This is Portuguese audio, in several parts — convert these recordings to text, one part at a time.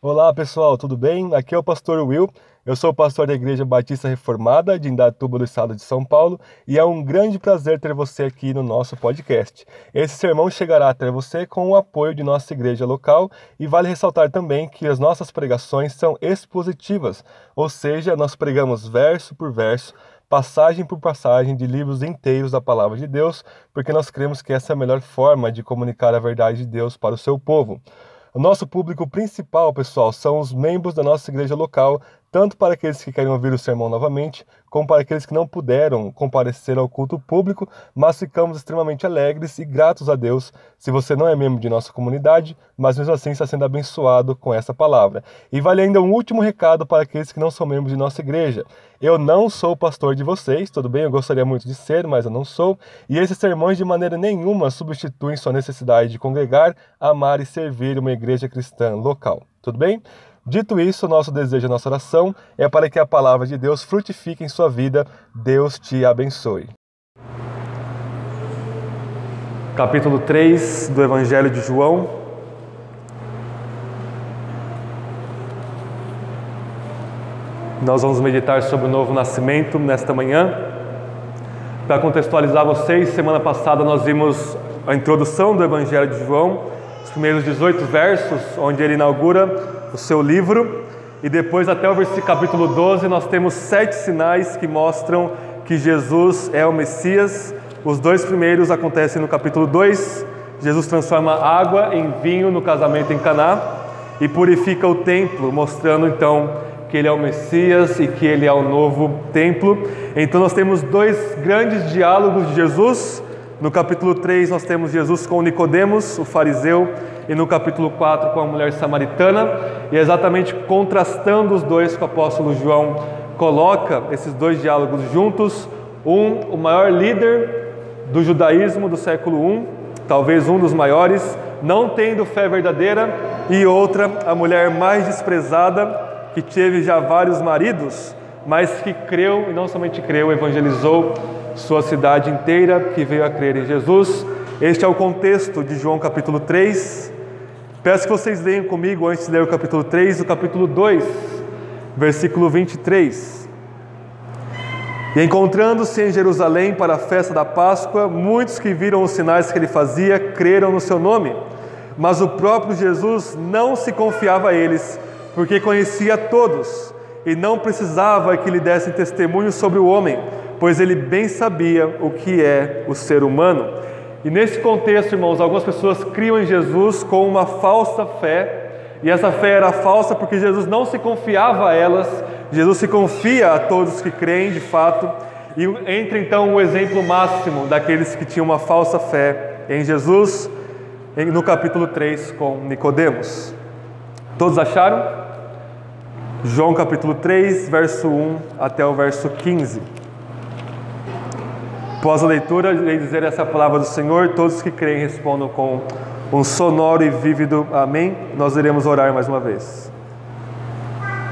Olá pessoal, tudo bem? Aqui é o pastor Will. Eu sou pastor da Igreja Batista Reformada de Indatuba do Estado de São Paulo e é um grande prazer ter você aqui no nosso podcast. Esse sermão chegará até você com o apoio de nossa igreja local e vale ressaltar também que as nossas pregações são expositivas, ou seja, nós pregamos verso por verso passagem por passagem de livros inteiros da palavra de Deus, porque nós cremos que essa é a melhor forma de comunicar a verdade de Deus para o seu povo. O nosso público principal, pessoal, são os membros da nossa igreja local, tanto para aqueles que querem ouvir o sermão novamente, como para aqueles que não puderam comparecer ao culto público, mas ficamos extremamente alegres e gratos a Deus se você não é membro de nossa comunidade, mas mesmo assim está sendo abençoado com essa palavra. E vale ainda um último recado para aqueles que não são membros de nossa igreja. Eu não sou pastor de vocês, tudo bem? Eu gostaria muito de ser, mas eu não sou. E esses sermões de maneira nenhuma substituem sua necessidade de congregar, amar e servir uma igreja cristã local. Tudo bem? Dito isso, nosso desejo, nossa oração é para que a palavra de Deus frutifique em sua vida. Deus te abençoe. Capítulo 3 do Evangelho de João. Nós vamos meditar sobre o novo nascimento nesta manhã. Para contextualizar vocês, semana passada nós vimos a introdução do Evangelho de João, os primeiros 18 versos, onde ele inaugura o seu livro. E depois, até o versículo capítulo 12, nós temos sete sinais que mostram que Jesus é o Messias. Os dois primeiros acontecem no capítulo 2. Jesus transforma água em vinho no casamento em Caná e purifica o templo, mostrando então que ele é o Messias e que ele é o novo templo. Então nós temos dois grandes diálogos de Jesus. No capítulo 3 nós temos Jesus com Nicodemos, o fariseu, e no capítulo 4 com a mulher samaritana, e é exatamente contrastando os dois que o apóstolo João coloca esses dois diálogos juntos, um, o maior líder do judaísmo do século I, talvez um dos maiores, não tendo fé verdadeira, e outra, a mulher mais desprezada, que teve já vários maridos, mas que creu, e não somente creu, evangelizou sua cidade inteira, que veio a crer em Jesus. Este é o contexto de João capítulo 3, Peço que vocês leiam comigo, antes de ler o capítulo 3, o capítulo 2, versículo 23. E encontrando-se em Jerusalém para a festa da Páscoa, muitos que viram os sinais que ele fazia creram no seu nome. Mas o próprio Jesus não se confiava a eles, porque conhecia todos e não precisava que lhe dessem testemunho sobre o homem, pois ele bem sabia o que é o ser humano. E nesse contexto, irmãos, algumas pessoas criam em Jesus com uma falsa fé, e essa fé era falsa porque Jesus não se confiava a elas, Jesus se confia a todos que creem de fato, e entra então o exemplo máximo daqueles que tinham uma falsa fé em Jesus, no capítulo 3 com Nicodemos. Todos acharam? João capítulo 3, verso 1 até o verso 15. Após a leitura, irei dizer essa palavra do Senhor. Todos que creem respondam com um sonoro e vívido amém. Nós iremos orar mais uma vez.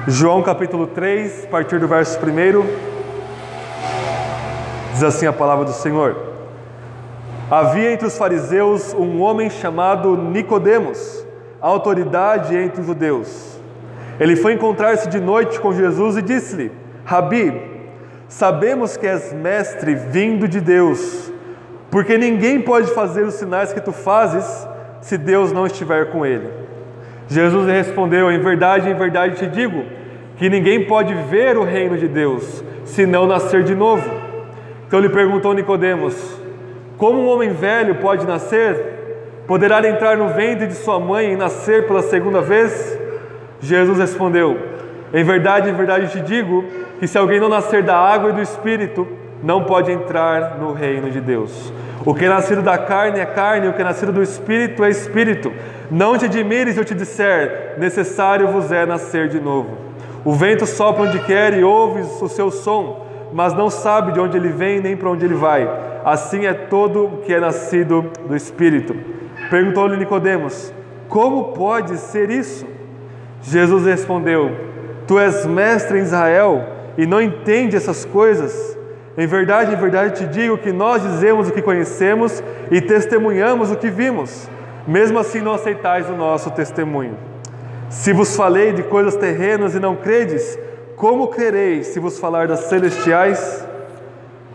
João capítulo 3, a partir do verso 1, diz assim a palavra do Senhor. Havia entre os fariseus um homem chamado Nicodemos, autoridade entre os judeus. Ele foi encontrar-se de noite com Jesus e disse-lhe: Rabi, Sabemos que és mestre vindo de Deus, porque ninguém pode fazer os sinais que tu fazes se Deus não estiver com ele. Jesus respondeu: Em verdade, em verdade te digo, que ninguém pode ver o reino de Deus se não nascer de novo. Então lhe perguntou Nicodemos: Como um homem velho pode nascer? Poderá entrar no ventre de sua mãe e nascer pela segunda vez? Jesus respondeu: Em verdade, em verdade te digo que se alguém não nascer da água e do espírito, não pode entrar no reino de Deus. O que é nascido da carne é carne, o que é nascido do espírito é espírito. Não te admires se eu te disser, necessário vos é nascer de novo. O vento sopra onde quer e ouves o seu som, mas não sabe de onde ele vem nem para onde ele vai. Assim é todo o que é nascido do espírito. Perguntou-lhe Nicodemos: Como pode ser isso? Jesus respondeu: Tu és mestre em Israel e não entende essas coisas, em verdade, em verdade te digo que nós dizemos o que conhecemos e testemunhamos o que vimos, mesmo assim não aceitais o nosso testemunho. Se vos falei de coisas terrenas e não credes, como crereis se vos falar das celestiais?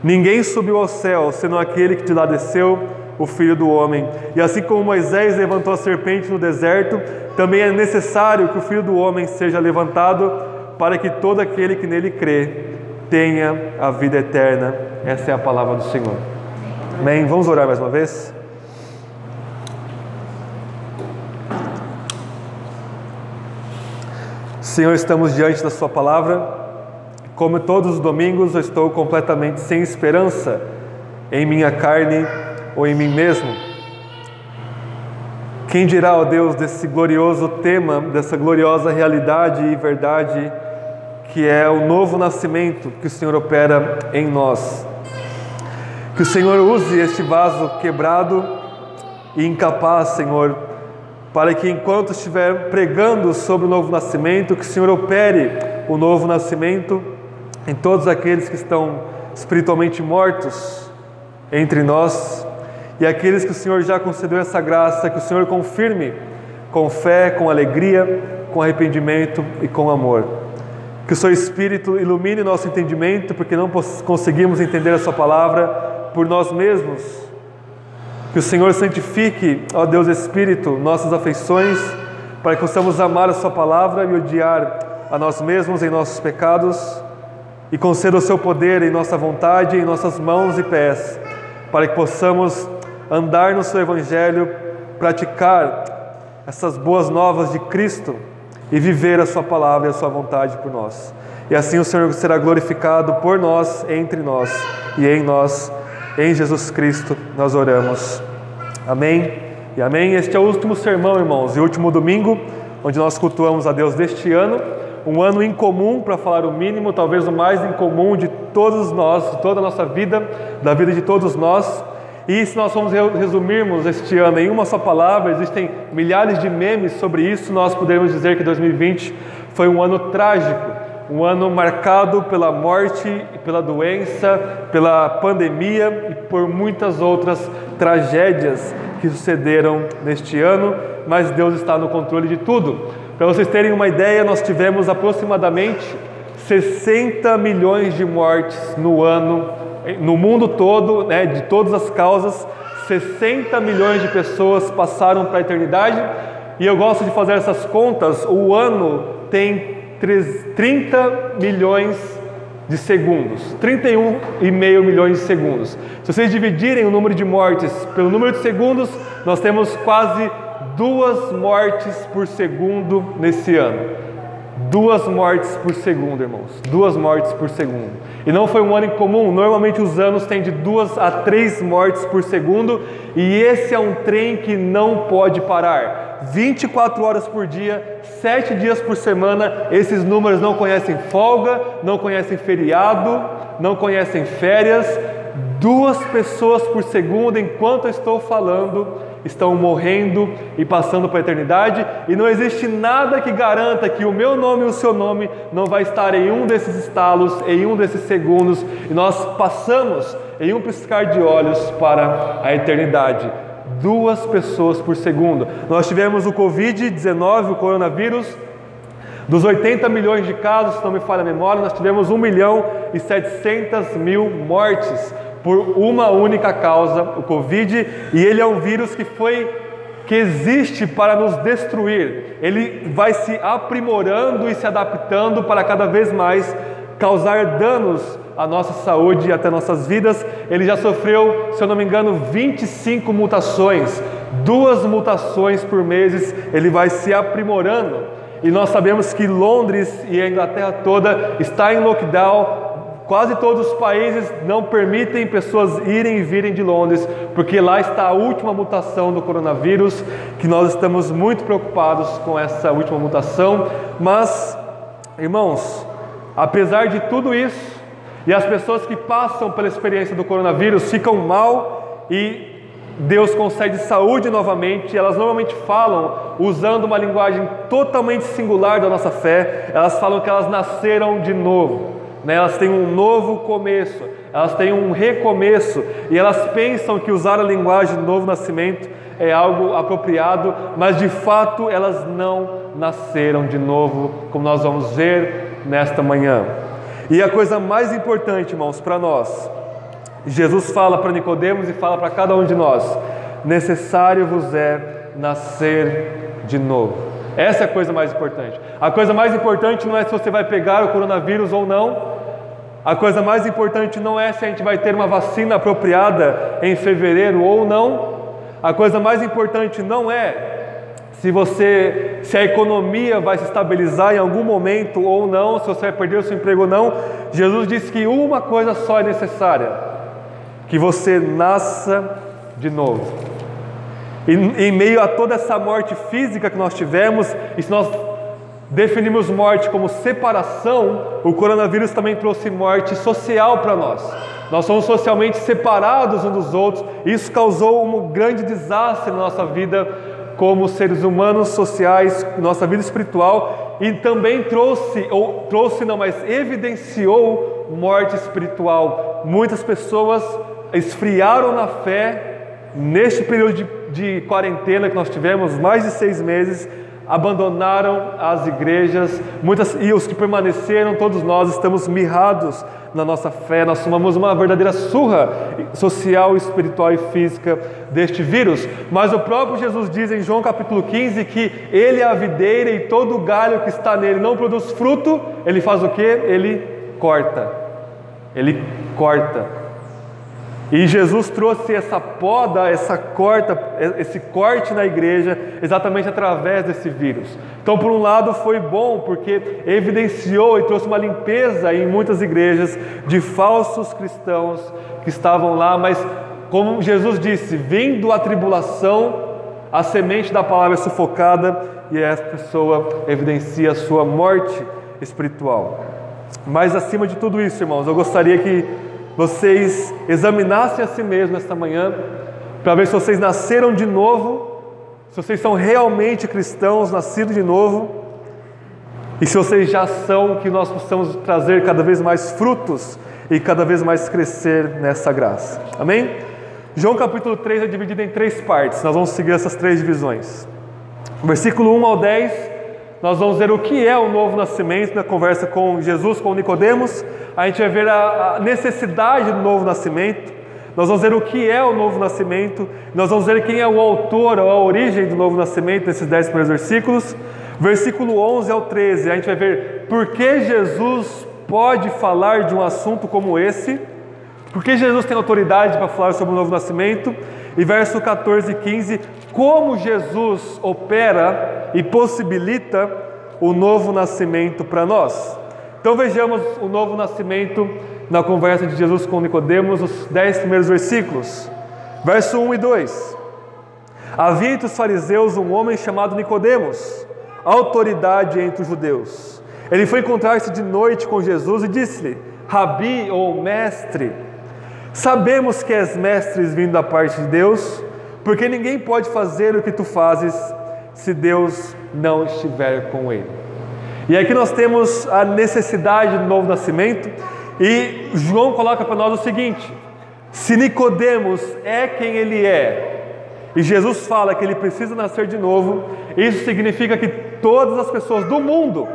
Ninguém subiu ao céu, senão aquele que de lá desceu, o Filho do Homem. E assim como Moisés levantou a serpente no deserto, também é necessário que o Filho do Homem seja levantado, para que todo aquele que nele crê tenha a vida eterna. Essa é a palavra do Senhor. Amém. Vamos orar mais uma vez? Senhor, estamos diante da Sua palavra. Como todos os domingos, eu estou completamente sem esperança em minha carne ou em mim mesmo. Quem dirá, ó Deus, desse glorioso tema, dessa gloriosa realidade e verdade que é o novo nascimento que o Senhor opera em nós? Que o Senhor use este vaso quebrado e incapaz, Senhor, para que enquanto estiver pregando sobre o novo nascimento, que o Senhor opere o novo nascimento em todos aqueles que estão espiritualmente mortos entre nós e aqueles que o Senhor já concedeu essa graça, que o Senhor confirme com fé, com alegria, com arrependimento e com amor. Que o seu Espírito ilumine nosso entendimento, porque não conseguimos entender a Sua palavra por nós mesmos. Que o Senhor santifique, ó Deus Espírito, nossas afeições, para que possamos amar a Sua palavra e odiar a nós mesmos em nossos pecados e conceda o seu poder em nossa vontade, em nossas mãos e pés, para que possamos andar no seu Evangelho, praticar essas boas novas de Cristo e viver a sua palavra e a sua vontade por nós. E assim o Senhor será glorificado por nós, entre nós e em nós. Em Jesus Cristo nós oramos. Amém e amém. Este é o último sermão, irmãos, e último domingo, onde nós cultuamos a Deus deste ano um ano incomum, para falar o mínimo, talvez o mais incomum de todos nós, de toda a nossa vida, da vida de todos nós. E se nós formos resumirmos este ano em uma só palavra, existem milhares de memes sobre isso, nós podemos dizer que 2020 foi um ano trágico, um ano marcado pela morte, pela doença, pela pandemia e por muitas outras tragédias que sucederam neste ano, mas Deus está no controle de tudo. Para vocês terem uma ideia, nós tivemos aproximadamente 60 milhões de mortes no ano, no mundo todo, né, de todas as causas, 60 milhões de pessoas passaram para a eternidade. E eu gosto de fazer essas contas. O ano tem 30 milhões de segundos, 31,5 milhões de segundos. Se vocês dividirem o número de mortes pelo número de segundos, nós temos quase duas mortes por segundo nesse ano. Duas mortes por segundo, irmãos. Duas mortes por segundo. E não foi um ano incomum. Normalmente os anos têm de duas a três mortes por segundo. E esse é um trem que não pode parar. 24 horas por dia, sete dias por semana. Esses números não conhecem folga, não conhecem feriado, não conhecem férias. Duas pessoas por segundo enquanto eu estou falando estão morrendo e passando para a eternidade, e não existe nada que garanta que o meu nome e o seu nome não vai estar em um desses estalos, em um desses segundos, e nós passamos em um piscar de olhos para a eternidade. Duas pessoas por segundo. Nós tivemos o Covid-19, o coronavírus, dos 80 milhões de casos, se não me falha a memória, nós tivemos 1 milhão e 700 mil mortes por uma única causa, o Covid, e ele é um vírus que foi que existe para nos destruir. Ele vai se aprimorando e se adaptando para cada vez mais causar danos à nossa saúde e até nossas vidas. Ele já sofreu, se eu não me engano, 25 mutações, duas mutações por mês. Ele vai se aprimorando. E nós sabemos que Londres e a Inglaterra toda está em lockdown Quase todos os países não permitem pessoas irem e virem de Londres, porque lá está a última mutação do coronavírus, que nós estamos muito preocupados com essa última mutação. Mas, irmãos, apesar de tudo isso, e as pessoas que passam pela experiência do coronavírus ficam mal e Deus concede saúde novamente, elas normalmente falam usando uma linguagem totalmente singular da nossa fé, elas falam que elas nasceram de novo né? elas têm um novo começo, elas têm um recomeço e elas pensam que usar a linguagem do novo nascimento é algo apropriado, mas de fato elas não nasceram de novo, como nós vamos ver nesta manhã. E a coisa mais importante, irmãos, para nós, Jesus fala para Nicodemos e fala para cada um de nós: necessário vos é nascer de novo. Essa é a coisa mais importante. A coisa mais importante não é se você vai pegar o coronavírus ou não. A coisa mais importante não é se a gente vai ter uma vacina apropriada em fevereiro ou não. A coisa mais importante não é se você, se a economia vai se estabilizar em algum momento ou não, se você vai perder o seu emprego ou não. Jesus disse que uma coisa só é necessária: que você nasça de novo. E, em meio a toda essa morte física que nós tivemos, e se nós definimos morte como separação, o coronavírus também trouxe morte social para nós. Nós somos socialmente separados uns dos outros, e isso causou um grande desastre na nossa vida como seres humanos sociais, nossa vida espiritual, e também trouxe, ou trouxe não, mas evidenciou morte espiritual. Muitas pessoas esfriaram na fé neste período de, de quarentena que nós tivemos, mais de seis meses, abandonaram as igrejas, muitas e os que permaneceram, todos nós estamos mirrados na nossa fé, nós tomamos uma verdadeira surra social, espiritual e física deste vírus. Mas o próprio Jesus diz em João capítulo 15 que ele é a videira e todo galho que está nele não produz fruto, ele faz o que? Ele corta. Ele corta. E Jesus trouxe essa poda, essa corta, esse corte na igreja exatamente através desse vírus. Então, por um lado, foi bom porque evidenciou e trouxe uma limpeza em muitas igrejas de falsos cristãos que estavam lá, mas como Jesus disse, vindo a tribulação, a semente da palavra é sufocada e essa pessoa evidencia a sua morte espiritual. Mas acima de tudo isso, irmãos, eu gostaria que vocês examinassem a si mesmos esta manhã, para ver se vocês nasceram de novo, se vocês são realmente cristãos, nascidos de novo, e se vocês já são, que nós possamos trazer cada vez mais frutos e cada vez mais crescer nessa graça. Amém? João capítulo 3 é dividido em três partes, nós vamos seguir essas três divisões. Versículo 1 ao 10 nós vamos ver o que é o novo nascimento na conversa com Jesus, com Nicodemos. A gente vai ver a, necessidade do novo nascimento. Nós vamos ver o que é o novo nascimento. Nós vamos ver quem é o autor ou a origem do novo nascimento nesses dez primeiros versículos. Versículo 11 ao 13, a gente vai ver por que Jesus pode falar de um assunto como esse. Por que Jesus tem autoridade para falar sobre o novo nascimento? E verso 14 e 15, como Jesus opera e possibilita o novo nascimento para nós. Então vejamos o novo nascimento na conversa de Jesus com Nicodemos, os dez primeiros versículos. Verso 1 e 2. Havia entre os fariseus um homem chamado Nicodemos, autoridade entre os judeus. Ele foi encontrar-se de noite com Jesus e disse-lhe: Rabi ou mestre, sabemos que és mestres vindo da parte de Deus, porque ninguém pode fazer o que tu fazes se Deus não estiver com ele. E aqui nós temos a necessidade do novo nascimento, e João coloca para nós o seguinte: se Nicodemos é quem ele é, e Jesus fala que ele precisa nascer de novo, isso significa que todas as pessoas do mundo,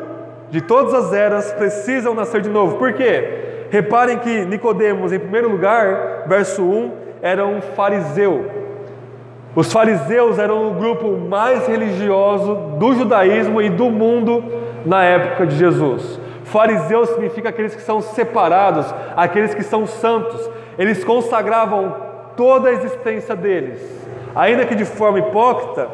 de todas as eras, precisam nascer de novo. Por quê? Reparem que Nicodemos, em primeiro lugar, verso 1, era um fariseu. Os fariseus eram o grupo mais religioso do judaísmo e do mundo na época de Jesus. Fariseu significa aqueles que são separados, aqueles que são santos. Eles consagravam toda a existência deles, ainda que de forma hipócrita,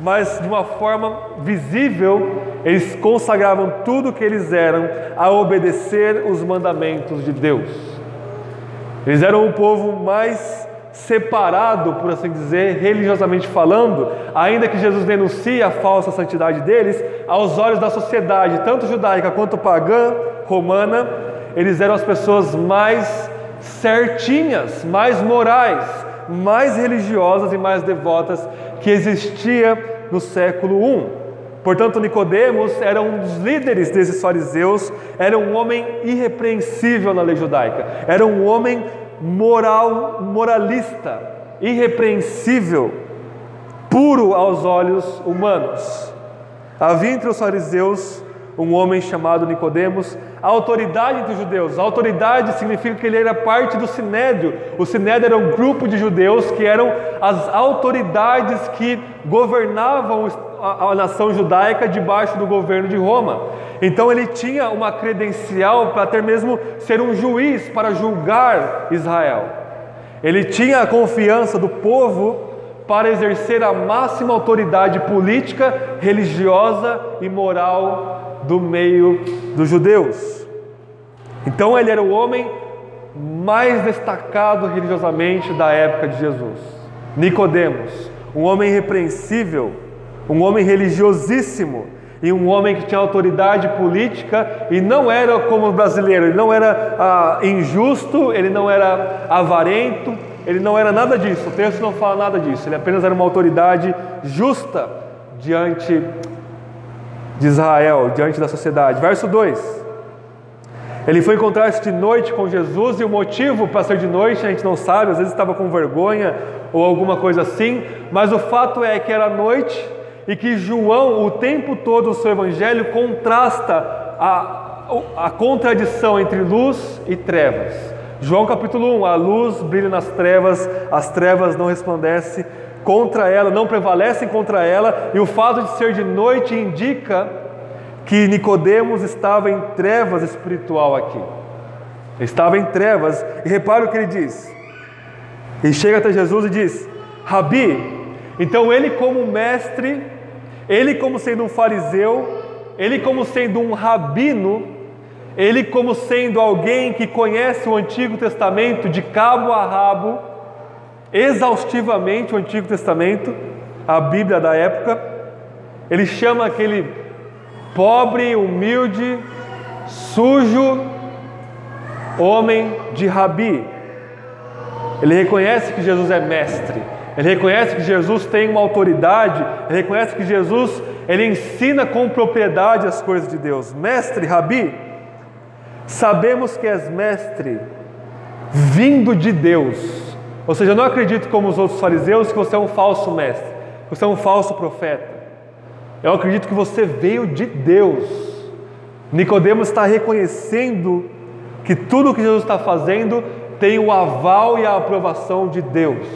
mas de uma forma visível, eles consagravam tudo o que eles eram a obedecer os mandamentos de Deus. Eles eram o povo mais separado, por assim dizer, religiosamente falando, ainda que Jesus denuncie a falsa santidade deles, aos olhos da sociedade, tanto judaica quanto pagã, romana, eles eram as pessoas mais certinhas, mais morais, mais religiosas e mais devotas que existia no século I. Portanto, Nicodemos era um dos líderes desses fariseus, era um homem irrepreensível na lei judaica, era um homem moral, moralista, irrepreensível, puro aos olhos humanos. Havia entre os fariseus um homem chamado Nicodemos, a autoridade entre os judeus. A autoridade significa que ele era parte do sinédrio. O sinédrio era um grupo de judeus que eram as autoridades que governavam a, a nação judaica debaixo do governo de Roma. Então ele tinha uma credencial para até mesmo ser um juiz para julgar Israel. Ele tinha a confiança do povo para exercer a máxima autoridade política, religiosa e moral do meio dos judeus. Então ele era o homem mais destacado religiosamente da época de Jesus. Nicodemos, um homem irrepreensível, um homem religiosíssimo e um homem que tinha autoridade política e não era como o brasileiro, ele não era ah, injusto, ele não era avarento, ele não era nada disso, o texto não fala nada disso, ele apenas era uma autoridade justa diante de Israel, diante da sociedade. Verso 2: Ele foi encontrar-se de noite com Jesus e o motivo para ser de noite a gente não sabe, às vezes estava com vergonha ou alguma coisa assim, mas o fato é que era noite e que João, o tempo todo no seu evangelho, contrasta a, a contradição entre luz e trevas. João capítulo 1: A luz brilha nas trevas, as trevas não resplandecem contra ela, não prevalecem contra ela, e o fato de ser de noite indica que Nicodemos estava em trevas espiritual aqui. Estava em trevas, e repare o que ele diz. Ele chega até Jesus e diz: Rabi, então ele como mestre, ele como sendo um fariseu, ele como sendo um rabino, ele, como sendo alguém que conhece o Antigo Testamento de cabo a rabo, exaustivamente o Antigo Testamento, a Bíblia da época, ele chama aquele pobre, humilde, sujo homem de rabi. Ele reconhece que Jesus é mestre. Ele reconhece que Jesus tem uma autoridade, ele reconhece que Jesus ele ensina com propriedade as coisas de Deus. Mestre, rabi, Sabemos que és mestre vindo de Deus. Ou seja, eu não acredito como os outros fariseus que você é um falso mestre, que você é um falso profeta. Eu acredito que você veio de Deus. Nicodemos está reconhecendo que tudo o que Jesus está fazendo tem o aval e a aprovação de Deus.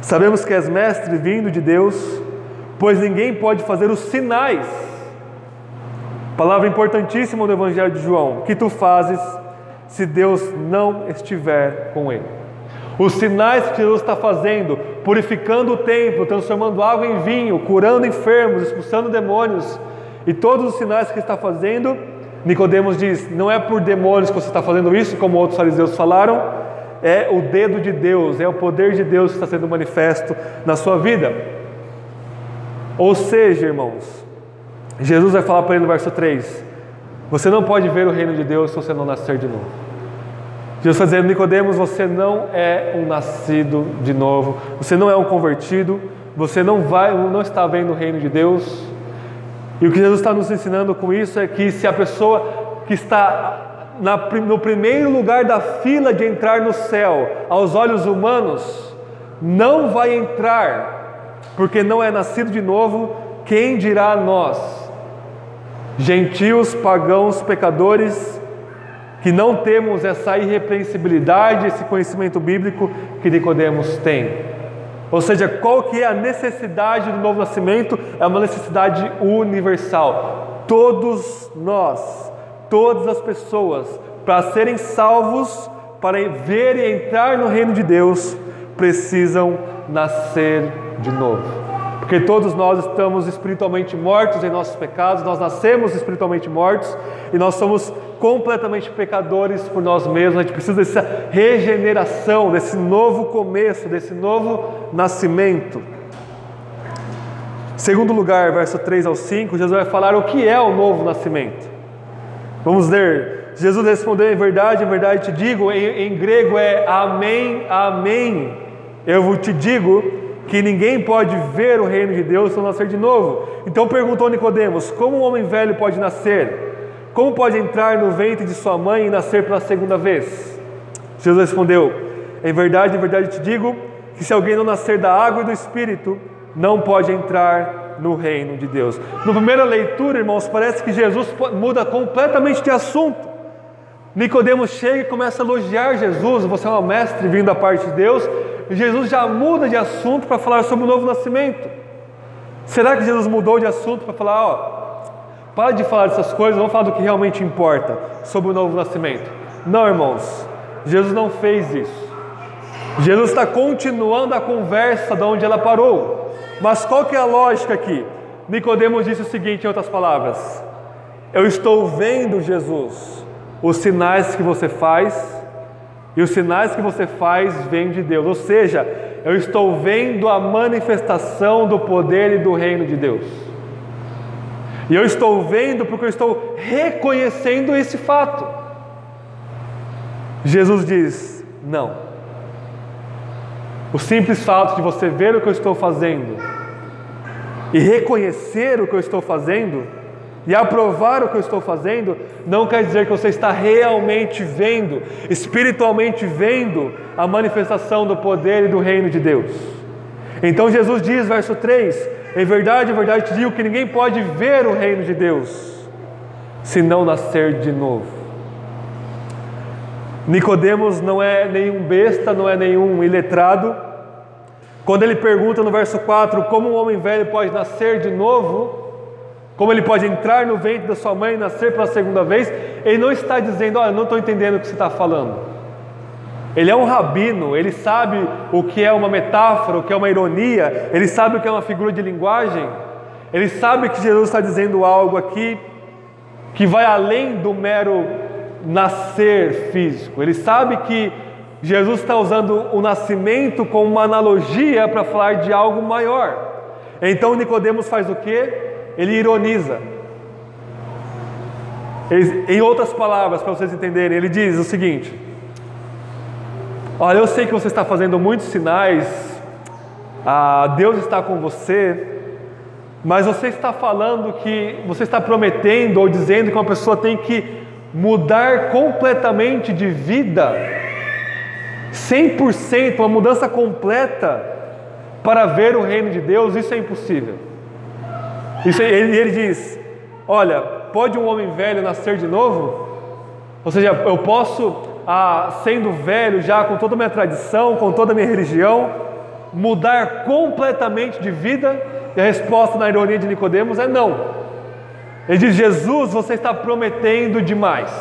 Sabemos que és mestre vindo de Deus, pois ninguém pode fazer os sinais Palavra importantíssima do Evangelho de João: que tu fazes se Deus não estiver com ele. Os sinais que Jesus está fazendo, purificando o templo, transformando água em vinho, curando enfermos, expulsando demônios, e todos os sinais que está fazendo, Nicodemos diz: não é por demônios que você está fazendo isso, como outros fariseus falaram, é o dedo de Deus, é o poder de Deus que está sendo manifesto na sua vida. Ou seja, irmãos, Jesus vai falar para ele no verso 3: Você não pode ver o reino de Deus se você não nascer de novo. Jesus está dizendo, Nicodemos, você não é um nascido de novo, você não é um convertido, você não vai, não está vendo o reino de Deus. E o que Jesus está nos ensinando com isso é que se a pessoa que está na, no primeiro lugar da fila de entrar no céu, aos olhos humanos, não vai entrar, porque não é nascido de novo, quem dirá a nós? Gentios, pagãos, pecadores, que não temos essa irrepreensibilidade, esse conhecimento bíblico que Nicodemos tem. Ou seja, qual que é a necessidade do novo nascimento? É uma necessidade universal. Todos nós, todas as pessoas, para serem salvos, para ver e entrar no reino de Deus, precisam nascer de novo. Porque todos nós estamos espiritualmente mortos em nossos pecados, nós nascemos espiritualmente mortos e nós somos completamente pecadores por nós mesmos. A gente precisa dessa regeneração, desse novo começo, desse novo nascimento. Segundo lugar, verso 3 ao 5, Jesus vai falar o que é o novo nascimento. Vamos ler. Jesus respondeu em verdade, em verdade te digo, em, em grego é amém, amém. Eu te digo que ninguém pode ver o reino de Deus se não nascer de novo. Então perguntou Nicodemos: Como um homem velho pode nascer? Como pode entrar no ventre de sua mãe e nascer pela segunda vez? Jesus respondeu: Em verdade, em verdade te digo que se alguém não nascer da água e do espírito, não pode entrar no reino de Deus. Na primeira leitura, irmãos, parece que Jesus muda completamente de assunto. Nicodemos chega e começa a elogiar Jesus, você é um mestre vindo da parte de Deus, Jesus já muda de assunto para falar sobre o novo nascimento. Será que Jesus mudou de assunto para falar, ó, para de falar dessas coisas, vamos falar do que realmente importa sobre o novo nascimento? Não, irmãos, Jesus não fez isso. Jesus está continuando a conversa de onde ela parou. Mas qual que é a lógica aqui? Nicodemos disse o seguinte, em outras palavras: Eu estou vendo Jesus, os sinais que você faz, e os sinais que você faz vêm de Deus. Ou seja, eu estou vendo a manifestação do poder e do reino de Deus. E eu estou vendo porque eu estou reconhecendo esse fato. Jesus diz: Não. O simples fato de você ver o que eu estou fazendo e reconhecer o que eu estou fazendo e aprovar o que eu estou fazendo, não quer dizer que você está realmente vendo, espiritualmente vendo a manifestação do poder e do reino de Deus. Então Jesus diz, verso 3: Em verdade, em verdade te digo que ninguém pode ver o reino de Deus se não nascer de novo. Nicodemos não é nenhum besta, não é nenhum iletrado, quando ele pergunta no verso 4 como um homem velho pode nascer de novo, como ele pode entrar no ventre da sua mãe e nascer pela segunda vez, ele não está dizendo, olha, não estou entendendo o que você está falando. Ele é um rabino, ele sabe o que é uma metáfora, o que é uma ironia, ele sabe o que é uma figura de linguagem, ele sabe que Jesus está dizendo algo aqui que vai além do mero nascer físico, ele sabe que Jesus está usando o nascimento como uma analogia para falar de algo maior. Então Nicodemos faz o que? Ele ironiza. Em outras palavras, para vocês entenderem, ele diz o seguinte: Olha, eu sei que você está fazendo muitos sinais, ah, Deus está com você, mas você está falando que você está prometendo ou dizendo que uma pessoa tem que mudar completamente de vida. 100%, uma mudança completa para ver o reino de Deus, isso é impossível. Ele, ele diz: Olha, pode um homem velho nascer de novo? Ou seja, eu posso, ah, sendo velho, já com toda a minha tradição, com toda a minha religião, mudar completamente de vida? E a resposta na ironia de Nicodemos é não. Ele diz: Jesus, você está prometendo demais.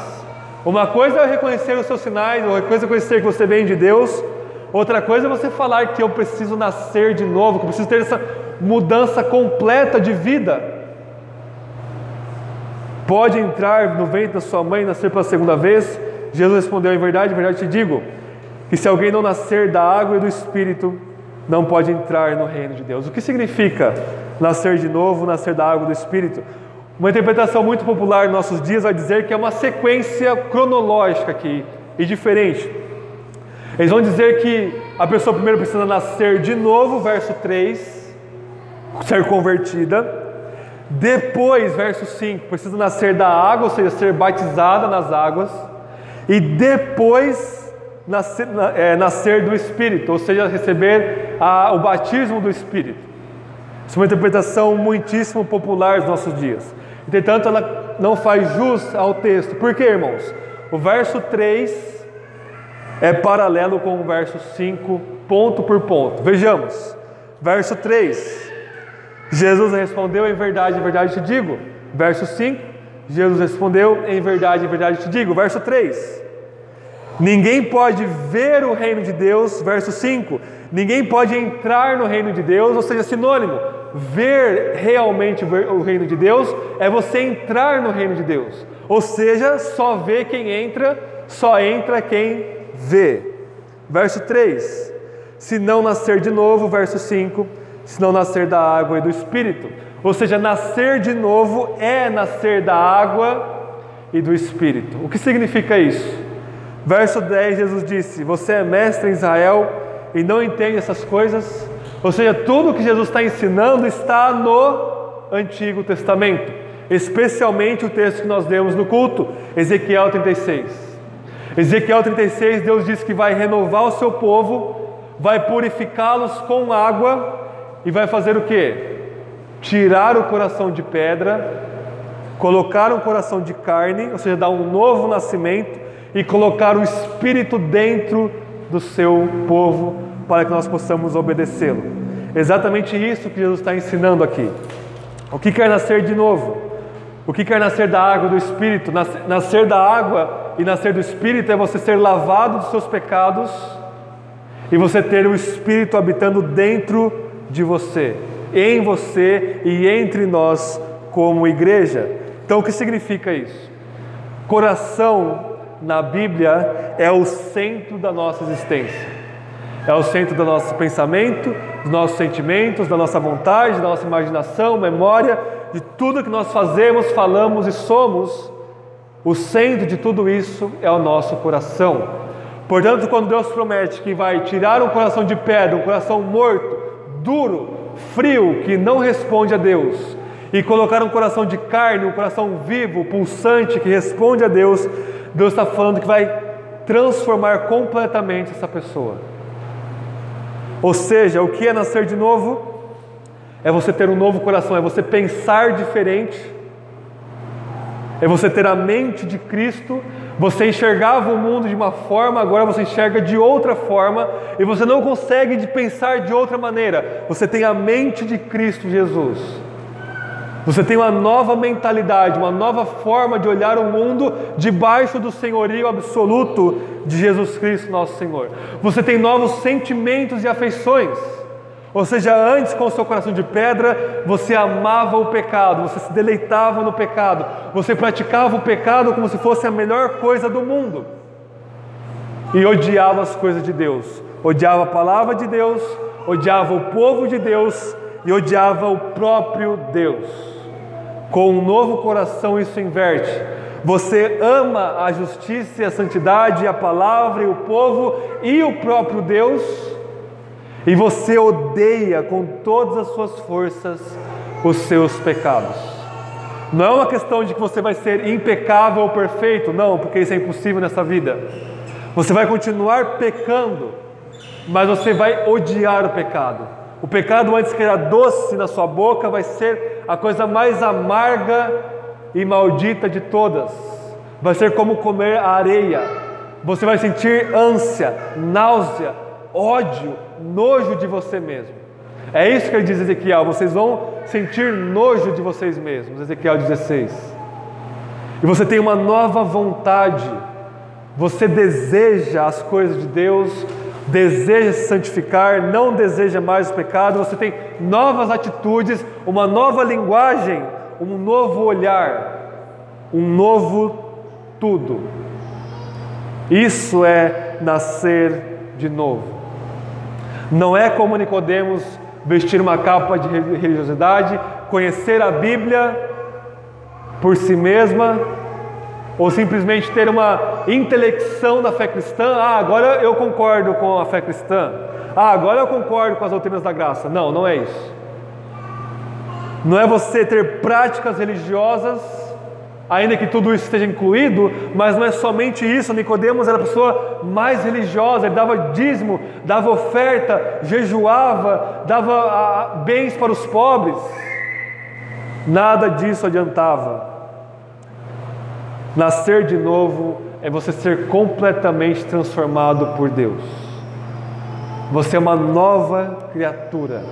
Uma coisa é reconhecer os seus sinais, outra coisa é reconhecer que você vem de Deus, outra coisa é você falar que eu preciso nascer de novo, que eu preciso ter essa mudança completa de vida. Pode entrar no ventre da sua mãe e nascer pela segunda vez? Jesus respondeu: Em verdade, em verdade te digo, que se alguém não nascer da água e do espírito, não pode entrar no reino de Deus. O que significa nascer de novo, nascer da água e do espírito? Uma interpretação muito popular em nossos dias vai dizer que é uma sequência cronológica aqui e diferente. Eles vão dizer que a pessoa primeiro precisa nascer de novo, verso 3, ser convertida. Depois, verso 5, precisa nascer da água, ou seja, ser batizada nas águas. E depois, nascer, é, nascer do Espírito, ou seja, receber a, o batismo do Espírito. Isso é uma interpretação muitíssimo popular nos nossos dias. Entretanto, ela não faz jus ao texto. Por quê, irmãos? O verso 3 é paralelo com o verso 5, ponto por ponto. Vejamos. Verso 3. Jesus respondeu: Em verdade, em verdade te digo. Verso 5. Jesus respondeu: Em verdade, em verdade te digo. Verso 3. Ninguém pode ver o reino de Deus. Verso 5. Ninguém pode entrar no reino de Deus, ou seja, sinônimo ver realmente o reino de Deus é você entrar no reino de Deus. Ou seja, só vê quem entra, só entra quem vê. Verso 3: Se não nascer de novo, verso 5: Se não nascer da água e do espírito. Ou seja, nascer de novo é nascer da água e do espírito. O que significa isso? Verso 10, Jesus disse: Você é mestre em Israel e não entende essas coisas? Ou seja, tudo que Jesus está ensinando está no Antigo Testamento, especialmente o texto que nós lemos no culto, Ezequiel 36. Ezequiel 36, Deus diz que vai renovar o seu povo, vai purificá-los com água e vai fazer o que? Tirar o coração de pedra, colocar um coração de carne, ou seja, dar um novo nascimento e colocar o Espírito dentro do seu povo para que nós possamos obedecê-lo. Exatamente isso que Jesus está ensinando aqui. O que quer nascer de novo? O que quer nascer da água do Espírito? Nascer da água e nascer do Espírito é você ser lavado dos seus pecados e você ter o Espírito habitando dentro de você, em você e entre nós como igreja. Então, o que significa isso? Coração na Bíblia é o centro da nossa existência. É o centro do nosso pensamento, dos nossos sentimentos, da nossa vontade, da nossa imaginação, memória, de tudo que nós fazemos, falamos e somos. O centro de tudo isso é o nosso coração. Portanto, quando Deus promete que vai tirar um coração de pedra, um coração morto, duro, frio, que não responde a Deus, e colocar um coração de carne, um coração vivo, pulsante, que responde a Deus, Deus está falando que vai transformar completamente essa pessoa. Ou seja, o que é nascer de novo? É você ter um novo coração, é você pensar diferente, é você ter a mente de Cristo. Você enxergava o mundo de uma forma, agora você enxerga de outra forma, e você não consegue de pensar de outra maneira. Você tem a mente de Cristo Jesus. Você tem uma nova mentalidade, uma nova forma de olhar o mundo debaixo do senhorio absoluto de Jesus Cristo, nosso Senhor. Você tem novos sentimentos e afeições. Ou seja, antes com o seu coração de pedra, você amava o pecado, você se deleitava no pecado, você praticava o pecado como se fosse a melhor coisa do mundo. E odiava as coisas de Deus, odiava a palavra de Deus, odiava o povo de Deus e odiava o próprio Deus. Com um novo coração isso inverte. Você ama a justiça a santidade, a palavra e o povo e o próprio Deus, e você odeia com todas as suas forças os seus pecados. Não é uma questão de que você vai ser impecável ou perfeito, não, porque isso é impossível nessa vida. Você vai continuar pecando, mas você vai odiar o pecado. O pecado, antes que era doce na sua boca, vai ser a coisa mais amarga e maldita de todas. Vai ser como comer areia. Você vai sentir ânsia, náusea, ódio, nojo de você mesmo. É isso que ele diz Ezequiel: vocês vão sentir nojo de vocês mesmos. Ezequiel 16. E você tem uma nova vontade. Você deseja as coisas de Deus, deseja se santificar, não deseja mais o pecado, você tem novas atitudes, uma nova linguagem, um novo olhar, um novo tudo. Isso é nascer de novo. Não é como Nicodemos vestir uma capa de religiosidade, conhecer a Bíblia por si mesma ou simplesmente ter uma intelecção da fé cristã, ah, agora eu concordo com a fé cristã, ah, agora eu concordo com as doutrinas da graça. Não, não é isso. Não é você ter práticas religiosas, ainda que tudo isso esteja incluído, mas não é somente isso. Nicodemos era a pessoa mais religiosa, ele dava dízimo, dava oferta, jejuava, dava ah, bens para os pobres. Nada disso adiantava Nascer de novo é você ser completamente transformado por Deus. Você é uma nova criatura.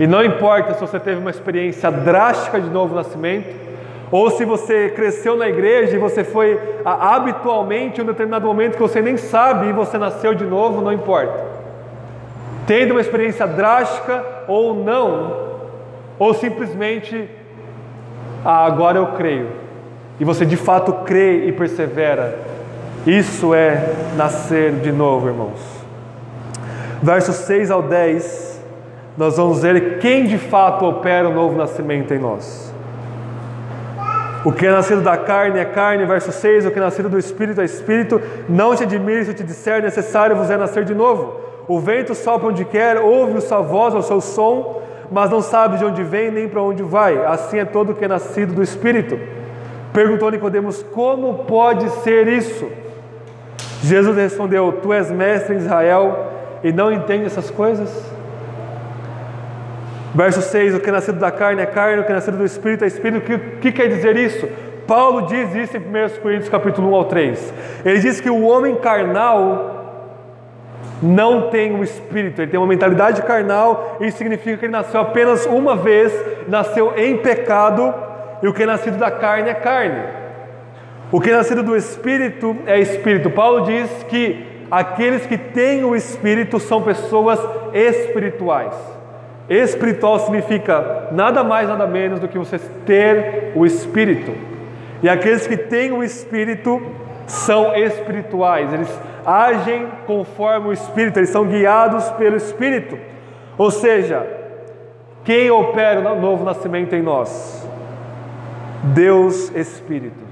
E não importa se você teve uma experiência drástica de novo nascimento, ou se você cresceu na igreja e você foi habitualmente em um determinado momento que você nem sabe e você nasceu de novo, não importa. Tendo uma experiência drástica ou não, ou simplesmente, ah, agora eu creio e você de fato crê e persevera, isso é nascer de novo, irmãos. Versos 6 ao 10, nós vamos ver quem de fato opera o novo nascimento em nós. O que é nascido da carne é carne, verso 6. O que é nascido do espírito é espírito. Não te admire se te disser necessário vos é nascer de novo. O vento sopra onde quer, ouve a sua voz, o seu som, mas não sabe de onde vem nem para onde vai. Assim é todo o que é nascido do espírito. Perguntou Nicodemos: Como pode ser isso? Jesus respondeu: Tu és mestre em Israel e não entende essas coisas? Verso 6: O que é nascido da carne é carne, o que é nascido do espírito é espírito. O que, que quer dizer isso? Paulo diz isso em 1 Coríntios capítulo 1 ao 3. Ele diz que o homem carnal não tem o um espírito, ele tem uma mentalidade carnal, isso significa que ele nasceu apenas uma vez, nasceu em pecado, e o que é nascido da carne é carne. O que é nascido do espírito é espírito. Paulo diz que aqueles que têm o espírito são pessoas espirituais. Espiritual significa nada mais, nada menos do que você ter o espírito. E aqueles que têm o espírito são espirituais, eles agem conforme o Espírito, eles são guiados pelo Espírito. Ou seja, quem opera o novo nascimento em nós? Deus Espírito.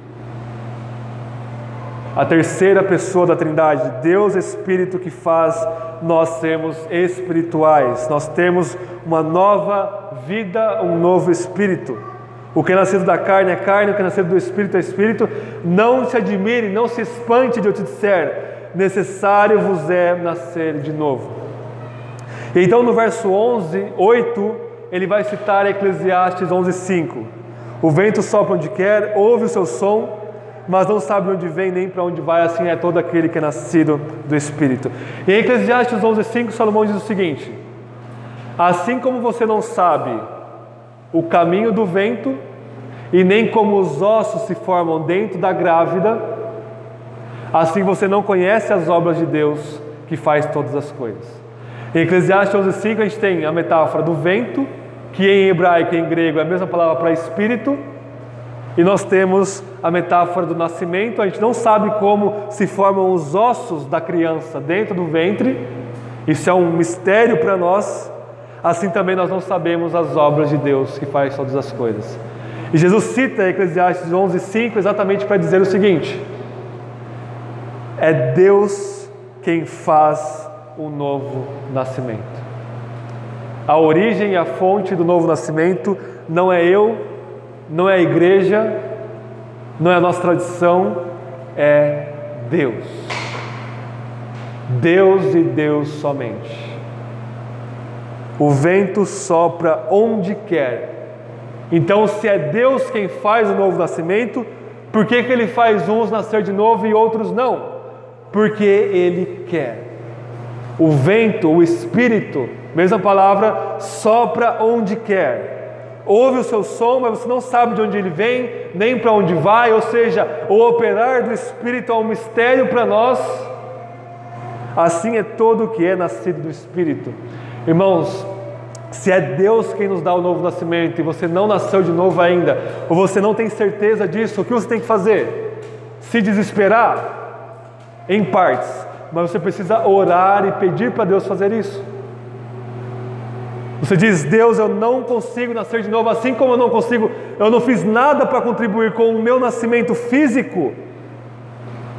A terceira pessoa da Trindade, Deus Espírito, que faz nós sermos espirituais, nós temos uma nova vida, um novo espírito. O que é nascido da carne é carne, o que é nascido do espírito é espírito. Não se admire, não se espante de eu te disser, necessário vos é nascer de novo. E então no verso 11, 8, ele vai citar Eclesiastes 11, 5. O vento sopra onde quer, ouve o seu som, mas não sabe onde vem nem para onde vai, assim é todo aquele que é nascido do Espírito. E em Eclesiastes 11, 5, Salomão diz o seguinte: Assim como você não sabe o caminho do vento, e nem como os ossos se formam dentro da grávida, assim você não conhece as obras de Deus que faz todas as coisas. Em Eclesiastes 11:5 a gente tem a metáfora do vento, que em hebraico e em grego é a mesma palavra para espírito, e nós temos a metáfora do nascimento, a gente não sabe como se formam os ossos da criança dentro do ventre, isso é um mistério para nós, assim também nós não sabemos as obras de Deus que faz todas as coisas. E Jesus cita Eclesiastes 11, 5 exatamente para dizer o seguinte: é Deus quem faz o novo nascimento. A origem e a fonte do novo nascimento não é eu, não é a igreja, não é a nossa tradição, é Deus. Deus e Deus somente. O vento sopra onde quer. Então, se é Deus quem faz o novo nascimento, por que, que Ele faz uns nascer de novo e outros não? Porque Ele quer. O vento, o Espírito, mesma palavra, sopra onde quer. Ouve o seu som, mas você não sabe de onde ele vem, nem para onde vai, ou seja, o operar do Espírito é um mistério para nós. Assim é todo o que é nascido do Espírito. Irmãos, se é Deus quem nos dá o novo nascimento e você não nasceu de novo ainda, ou você não tem certeza disso, o que você tem que fazer? Se desesperar? Em partes, mas você precisa orar e pedir para Deus fazer isso. Você diz, Deus, eu não consigo nascer de novo, assim como eu não consigo, eu não fiz nada para contribuir com o meu nascimento físico.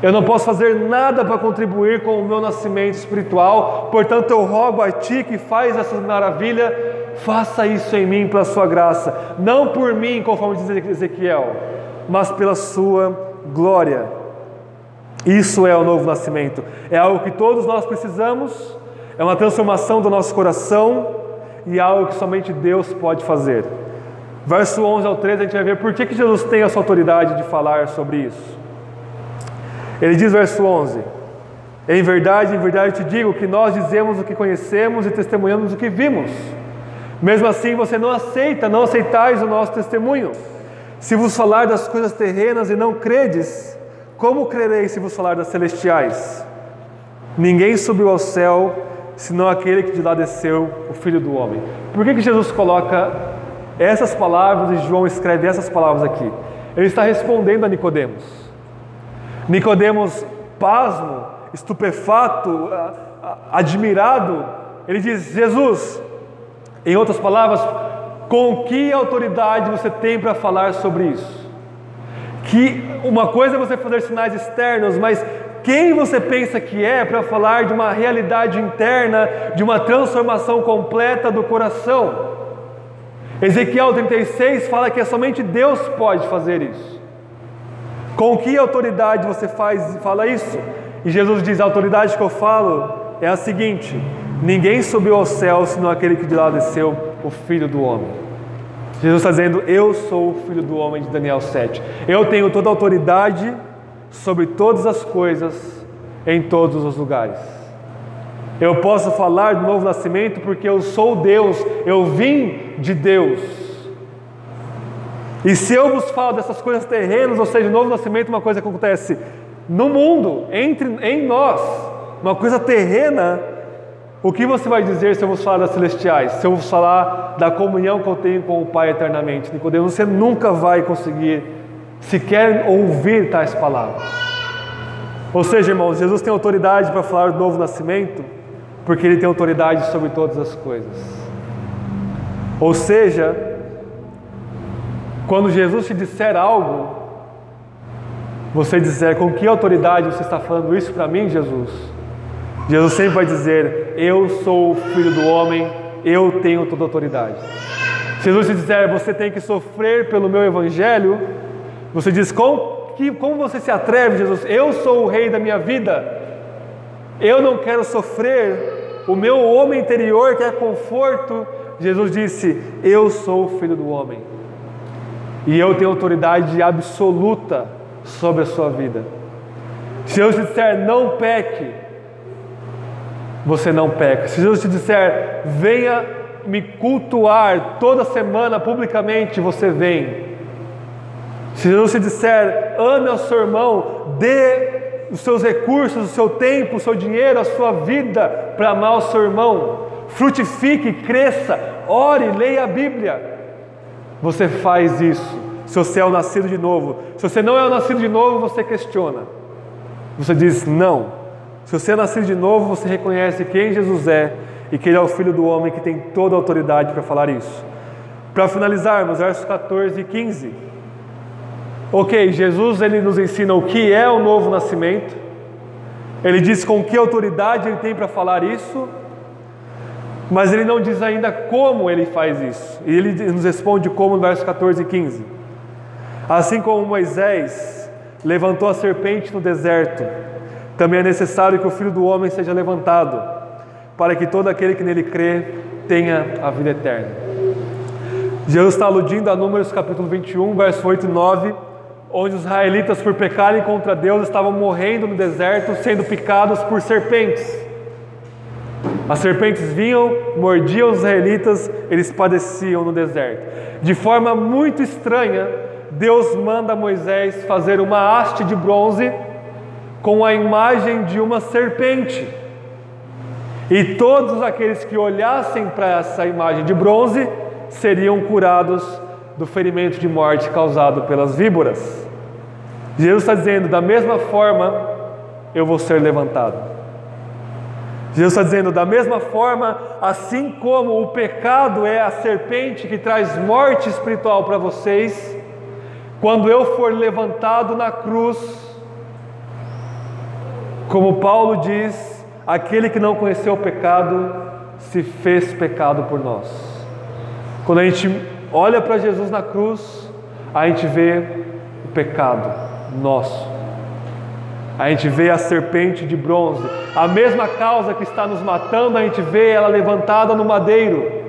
Eu não posso fazer nada para contribuir com o meu nascimento espiritual, portanto eu rogo a Ti que faz essa maravilha, faça isso em mim pela Sua graça, não por mim, conforme diz Ezequiel, mas pela Sua glória. Isso é o novo nascimento, é algo que todos nós precisamos, é uma transformação do nosso coração e algo que somente Deus pode fazer. Verso 11 ao 13 a gente vai ver por que, que Jesus tem essa autoridade de falar sobre isso. Ele diz, verso 11: Em verdade, em verdade eu te digo que nós dizemos o que conhecemos e testemunhamos o que vimos. Mesmo assim, você não aceita, não aceitais o nosso testemunho. Se vos falar das coisas terrenas e não credes, como crereis se vos falar das celestiais? Ninguém subiu ao céu, senão aquele que de lá desceu, o Filho do Homem. Por que, que Jesus coloca essas palavras e João escreve essas palavras aqui? Ele está respondendo a Nicodemos. Nicodemos, pasmo, estupefato, admirado, ele diz: Jesus, em outras palavras, com que autoridade você tem para falar sobre isso? que uma coisa é você fazer sinais externos, mas quem você pensa que é para falar de uma realidade interna, de uma transformação completa do coração? Ezequiel 36 fala que é somente Deus pode fazer isso. Com que autoridade você faz fala isso? E Jesus diz: a autoridade que eu falo é a seguinte: ninguém subiu ao céu senão aquele que de lá desceu, o Filho do Homem. Jesus está dizendo: Eu sou o Filho do Homem de Daniel 7. Eu tenho toda a autoridade sobre todas as coisas em todos os lugares. Eu posso falar do novo nascimento porque eu sou Deus, eu vim de Deus. E se eu vos falo dessas coisas terrenas, ou seja, novo nascimento, uma coisa que acontece no mundo, entre em nós, uma coisa terrena, o que você vai dizer se eu vos falar das celestiais? Se eu vos falar da comunhão que eu tenho com o Pai eternamente? Nicodemo, você nunca vai conseguir sequer ouvir tais palavras. Ou seja, irmãos, Jesus tem autoridade para falar do novo nascimento, porque ele tem autoridade sobre todas as coisas. Ou seja, quando Jesus te disser algo, você disser com que autoridade você está falando isso para mim, Jesus? Jesus sempre vai dizer: Eu sou o filho do homem, eu tenho toda autoridade. Se Jesus te disser, você tem que sofrer pelo meu evangelho, você diz: como, que, como você se atreve, Jesus? Eu sou o rei da minha vida, eu não quero sofrer, o meu homem interior quer conforto. Jesus disse: Eu sou o filho do homem, e eu tenho autoridade absoluta sobre a sua vida. Se Deus te disser não peque, você não peca. Se Deus te disser venha me cultuar toda semana publicamente, você vem. Se te disser ame ao seu irmão, dê os seus recursos, o seu tempo, o seu dinheiro, a sua vida para amar o seu irmão, frutifique, cresça, ore, leia a Bíblia. Você faz isso se você é o nascido de novo. Se você não é o nascido de novo, você questiona. Você diz não. Se você é nascido de novo, você reconhece quem Jesus é e que Ele é o Filho do homem que tem toda a autoridade para falar isso. Para finalizarmos, versos 14 e 15. Ok, Jesus ele nos ensina o que é o novo nascimento. Ele diz com que autoridade ele tem para falar isso, mas ele não diz ainda como ele faz isso. E ele nos responde como no verso 14 e 15. Assim como Moisés levantou a serpente no deserto, também é necessário que o Filho do Homem seja levantado, para que todo aquele que nele crê tenha a vida eterna. Jesus está aludindo a Números capítulo 21, verso 8 e 9, onde os israelitas, por pecarem contra Deus, estavam morrendo no deserto, sendo picados por serpentes. As serpentes vinham, mordiam os israelitas, eles padeciam no deserto. De forma muito estranha, Deus manda Moisés fazer uma haste de bronze com a imagem de uma serpente. E todos aqueles que olhassem para essa imagem de bronze seriam curados do ferimento de morte causado pelas víboras. Jesus está dizendo: da mesma forma, eu vou ser levantado. Jesus está dizendo: da mesma forma, assim como o pecado é a serpente que traz morte espiritual para vocês, quando eu for levantado na cruz, como Paulo diz, aquele que não conheceu o pecado se fez pecado por nós. Quando a gente olha para Jesus na cruz, a gente vê o pecado nosso. A gente vê a serpente de bronze, a mesma causa que está nos matando, a gente vê ela levantada no madeiro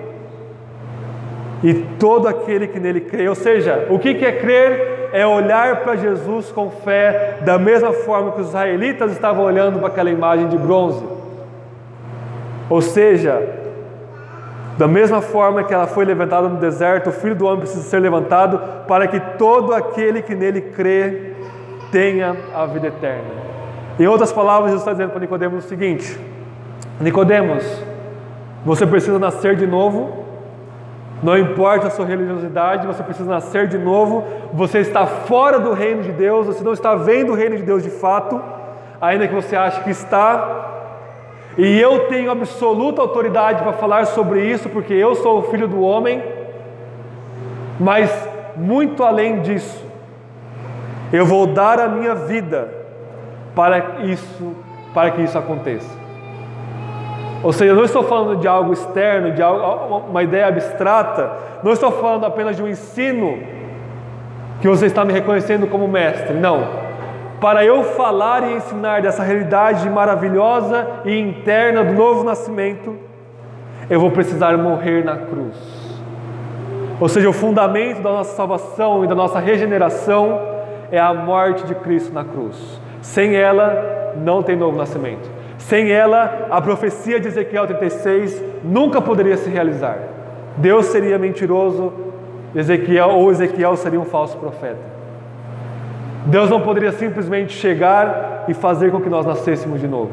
e todo aquele que nele crê. Ou seja, o que é crer? É olhar para Jesus com fé, da mesma forma que os israelitas estavam olhando para aquela imagem de bronze. Ou seja, da mesma forma que ela foi levantada no deserto, o filho do homem precisa ser levantado para que todo aquele que nele crê tenha a vida eterna. Em outras palavras, Jesus está dizendo para Nicodemos o seguinte: Nicodemos, você precisa nascer de novo não importa a sua religiosidade, você precisa nascer de novo. Você está fora do reino de Deus, você não está vendo o reino de Deus de fato, ainda que você ache que está. E eu tenho absoluta autoridade para falar sobre isso, porque eu sou o filho do homem. Mas muito além disso, Eu vou dar a minha vida para isso, para que isso aconteça. Ou seja, eu não estou falando de algo externo, de algo, uma ideia abstrata, não estou falando apenas de um ensino que você está me reconhecendo como mestre. Não. Para eu falar e ensinar dessa realidade maravilhosa e interna do novo nascimento, eu vou precisar morrer na cruz. Ou seja, o fundamento da nossa salvação e da nossa regeneração é a morte de Cristo na cruz. Sem ela, não tem novo nascimento. Sem ela, a profecia de Ezequiel 36 nunca poderia se realizar. Deus seria mentiroso, Ezequiel ou Ezequiel seria um falso profeta. Deus não poderia simplesmente chegar e fazer com que nós nascêssemos de novo.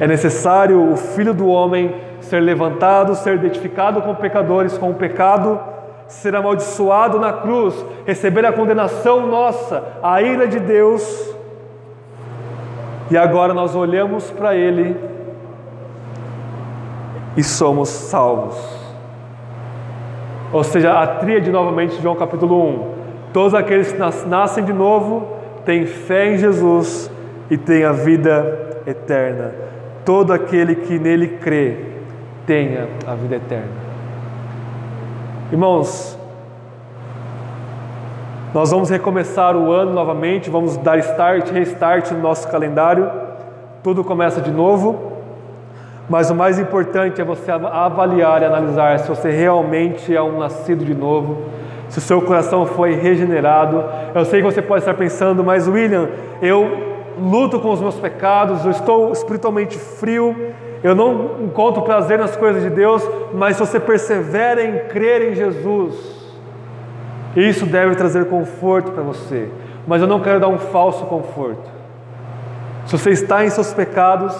É necessário o Filho do Homem ser levantado, ser identificado com pecadores, com o pecado, ser amaldiçoado na cruz, receber a condenação nossa, a ira de Deus. E agora nós olhamos para Ele e somos salvos. Ou seja, a tríade novamente João capítulo 1. Todos aqueles que nascem de novo têm fé em Jesus e têm a vida eterna. Todo aquele que nele crê tenha a vida eterna. Irmãos, nós vamos recomeçar o ano novamente, vamos dar start, restart no nosso calendário. Tudo começa de novo. Mas o mais importante é você avaliar e analisar se você realmente é um nascido de novo, se o seu coração foi regenerado. Eu sei que você pode estar pensando, mas William, eu luto com os meus pecados, eu estou espiritualmente frio, eu não encontro prazer nas coisas de Deus, mas se você persevera em crer em Jesus, isso deve trazer conforto para você. Mas eu não quero dar um falso conforto. Se você está em seus pecados,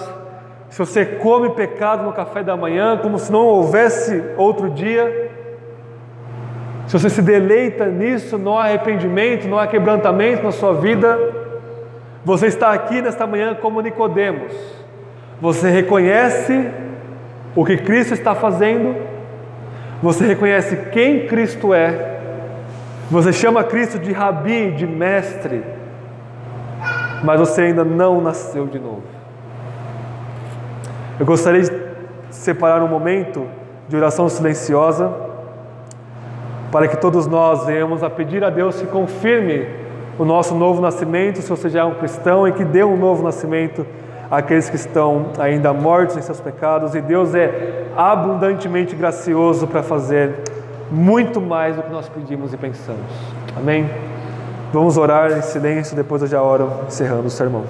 se você come pecado no café da manhã, como se não houvesse outro dia, se você se deleita nisso, não há arrependimento, não há quebrantamento na sua vida, você está aqui nesta manhã como Nicodemos. Você reconhece o que Cristo está fazendo, você reconhece quem Cristo é, você chama Cristo de rabi, de mestre, mas você ainda não nasceu de novo. Eu gostaria de separar um momento de oração silenciosa para que todos nós venhamos a pedir a Deus que confirme o nosso novo nascimento, se você já é um cristão, e que dê um novo nascimento àqueles que estão ainda mortos em seus pecados. E Deus é abundantemente gracioso para fazer muito mais do que nós pedimos e pensamos. Amém? Vamos orar em silêncio, depois eu já oro encerrando o sermão.